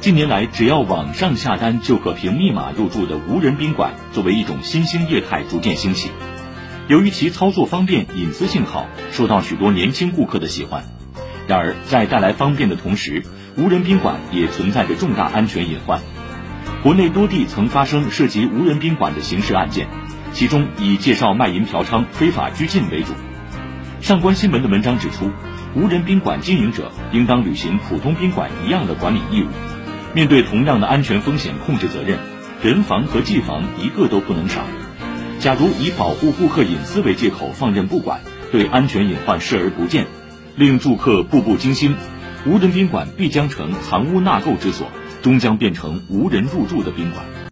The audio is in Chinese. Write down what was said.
近年来，只要网上下单就可凭密码入住的无人宾馆，作为一种新兴业态逐渐兴起。由于其操作方便、隐私性好，受到许多年轻顾客的喜欢。然而，在带来方便的同时，无人宾馆也存在着重大安全隐患。国内多地曾发生涉及无人宾馆的刑事案件，其中以介绍卖淫嫖娼、非法拘禁为主。上官新闻的文章指出，无人宾馆经营者应当履行普通宾馆一样的管理义务。面对同样的安全风险控制责任，人防和技防一个都不能少。假如以保护顾客隐私为借口放任不管，对安全隐患视而不见，令住客步步惊心，无人宾馆必将成藏污纳垢之所，终将变成无人入住的宾馆。